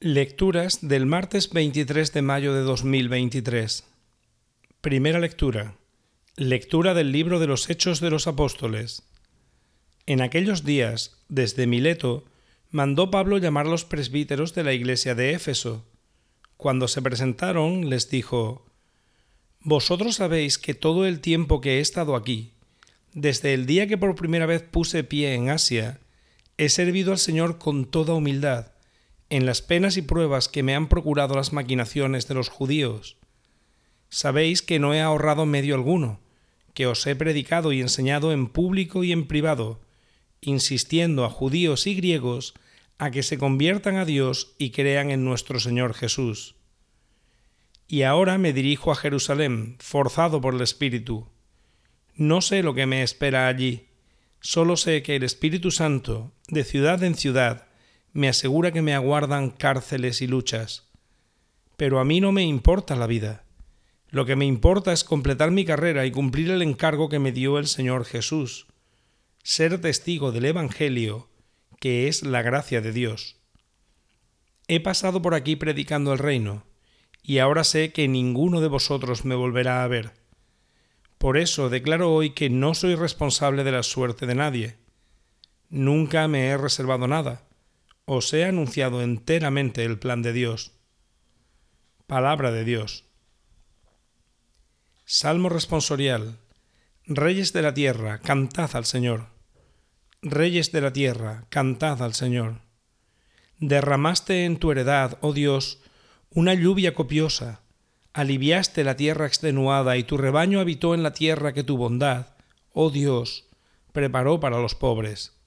Lecturas del martes 23 de mayo de 2023. Primera lectura. Lectura del libro de los Hechos de los Apóstoles. En aquellos días, desde Mileto, mandó Pablo llamar a los presbíteros de la iglesia de Éfeso. Cuando se presentaron, les dijo, Vosotros sabéis que todo el tiempo que he estado aquí, desde el día que por primera vez puse pie en Asia, he servido al Señor con toda humildad, en las penas y pruebas que me han procurado las maquinaciones de los judíos. Sabéis que no he ahorrado medio alguno, que os he predicado y enseñado en público y en privado, insistiendo a judíos y griegos a que se conviertan a Dios y crean en nuestro Señor Jesús. Y ahora me dirijo a Jerusalén, forzado por el Espíritu. No sé lo que me espera allí, solo sé que el Espíritu Santo, de ciudad en ciudad, me asegura que me aguardan cárceles y luchas. Pero a mí no me importa la vida. Lo que me importa es completar mi carrera y cumplir el encargo que me dio el Señor Jesús, ser testigo del Evangelio, que es la gracia de Dios. He pasado por aquí predicando el reino, y ahora sé que ninguno de vosotros me volverá a ver. Por eso declaro hoy que no soy responsable de la suerte de nadie. Nunca me he reservado nada os he anunciado enteramente el plan de Dios. Palabra de Dios. Salmo responsorial. Reyes de la tierra, cantad al Señor. Reyes de la tierra, cantad al Señor. Derramaste en tu heredad, oh Dios, una lluvia copiosa, aliviaste la tierra extenuada y tu rebaño habitó en la tierra que tu bondad, oh Dios, preparó para los pobres.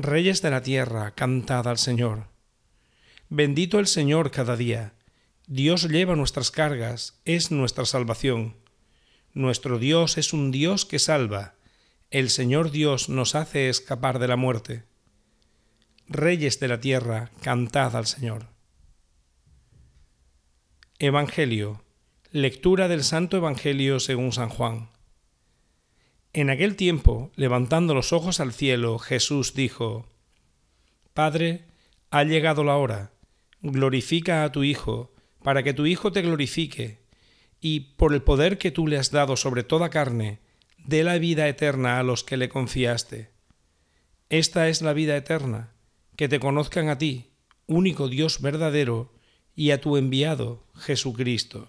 Reyes de la tierra, cantad al Señor. Bendito el Señor cada día. Dios lleva nuestras cargas, es nuestra salvación. Nuestro Dios es un Dios que salva. El Señor Dios nos hace escapar de la muerte. Reyes de la tierra, cantad al Señor. Evangelio. Lectura del Santo Evangelio según San Juan. En aquel tiempo, levantando los ojos al cielo, Jesús dijo, Padre, ha llegado la hora, glorifica a tu Hijo, para que tu Hijo te glorifique, y por el poder que tú le has dado sobre toda carne, dé la vida eterna a los que le confiaste. Esta es la vida eterna, que te conozcan a ti, único Dios verdadero, y a tu enviado, Jesucristo.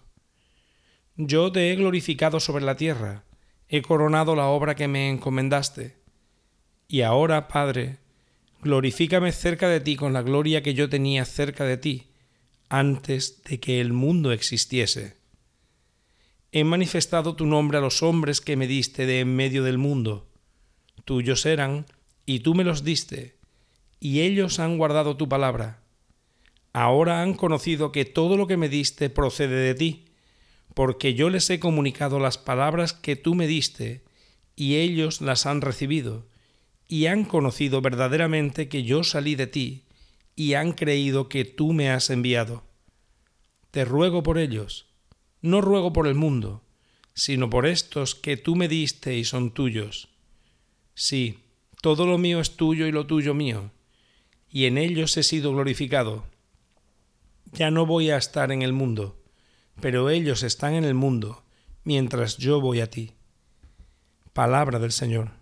Yo te he glorificado sobre la tierra, he coronado la obra que me encomendaste. Y ahora, Padre, glorifícame cerca de ti con la gloria que yo tenía cerca de ti, antes de que el mundo existiese. He manifestado tu nombre a los hombres que me diste de en medio del mundo. Tuyos eran, y tú me los diste, y ellos han guardado tu palabra. Ahora han conocido que todo lo que me diste procede de ti porque yo les he comunicado las palabras que tú me diste, y ellos las han recibido, y han conocido verdaderamente que yo salí de ti, y han creído que tú me has enviado. Te ruego por ellos, no ruego por el mundo, sino por estos que tú me diste y son tuyos. Sí, todo lo mío es tuyo y lo tuyo mío, y en ellos he sido glorificado. Ya no voy a estar en el mundo, pero ellos están en el mundo, mientras yo voy a ti. Palabra del Señor.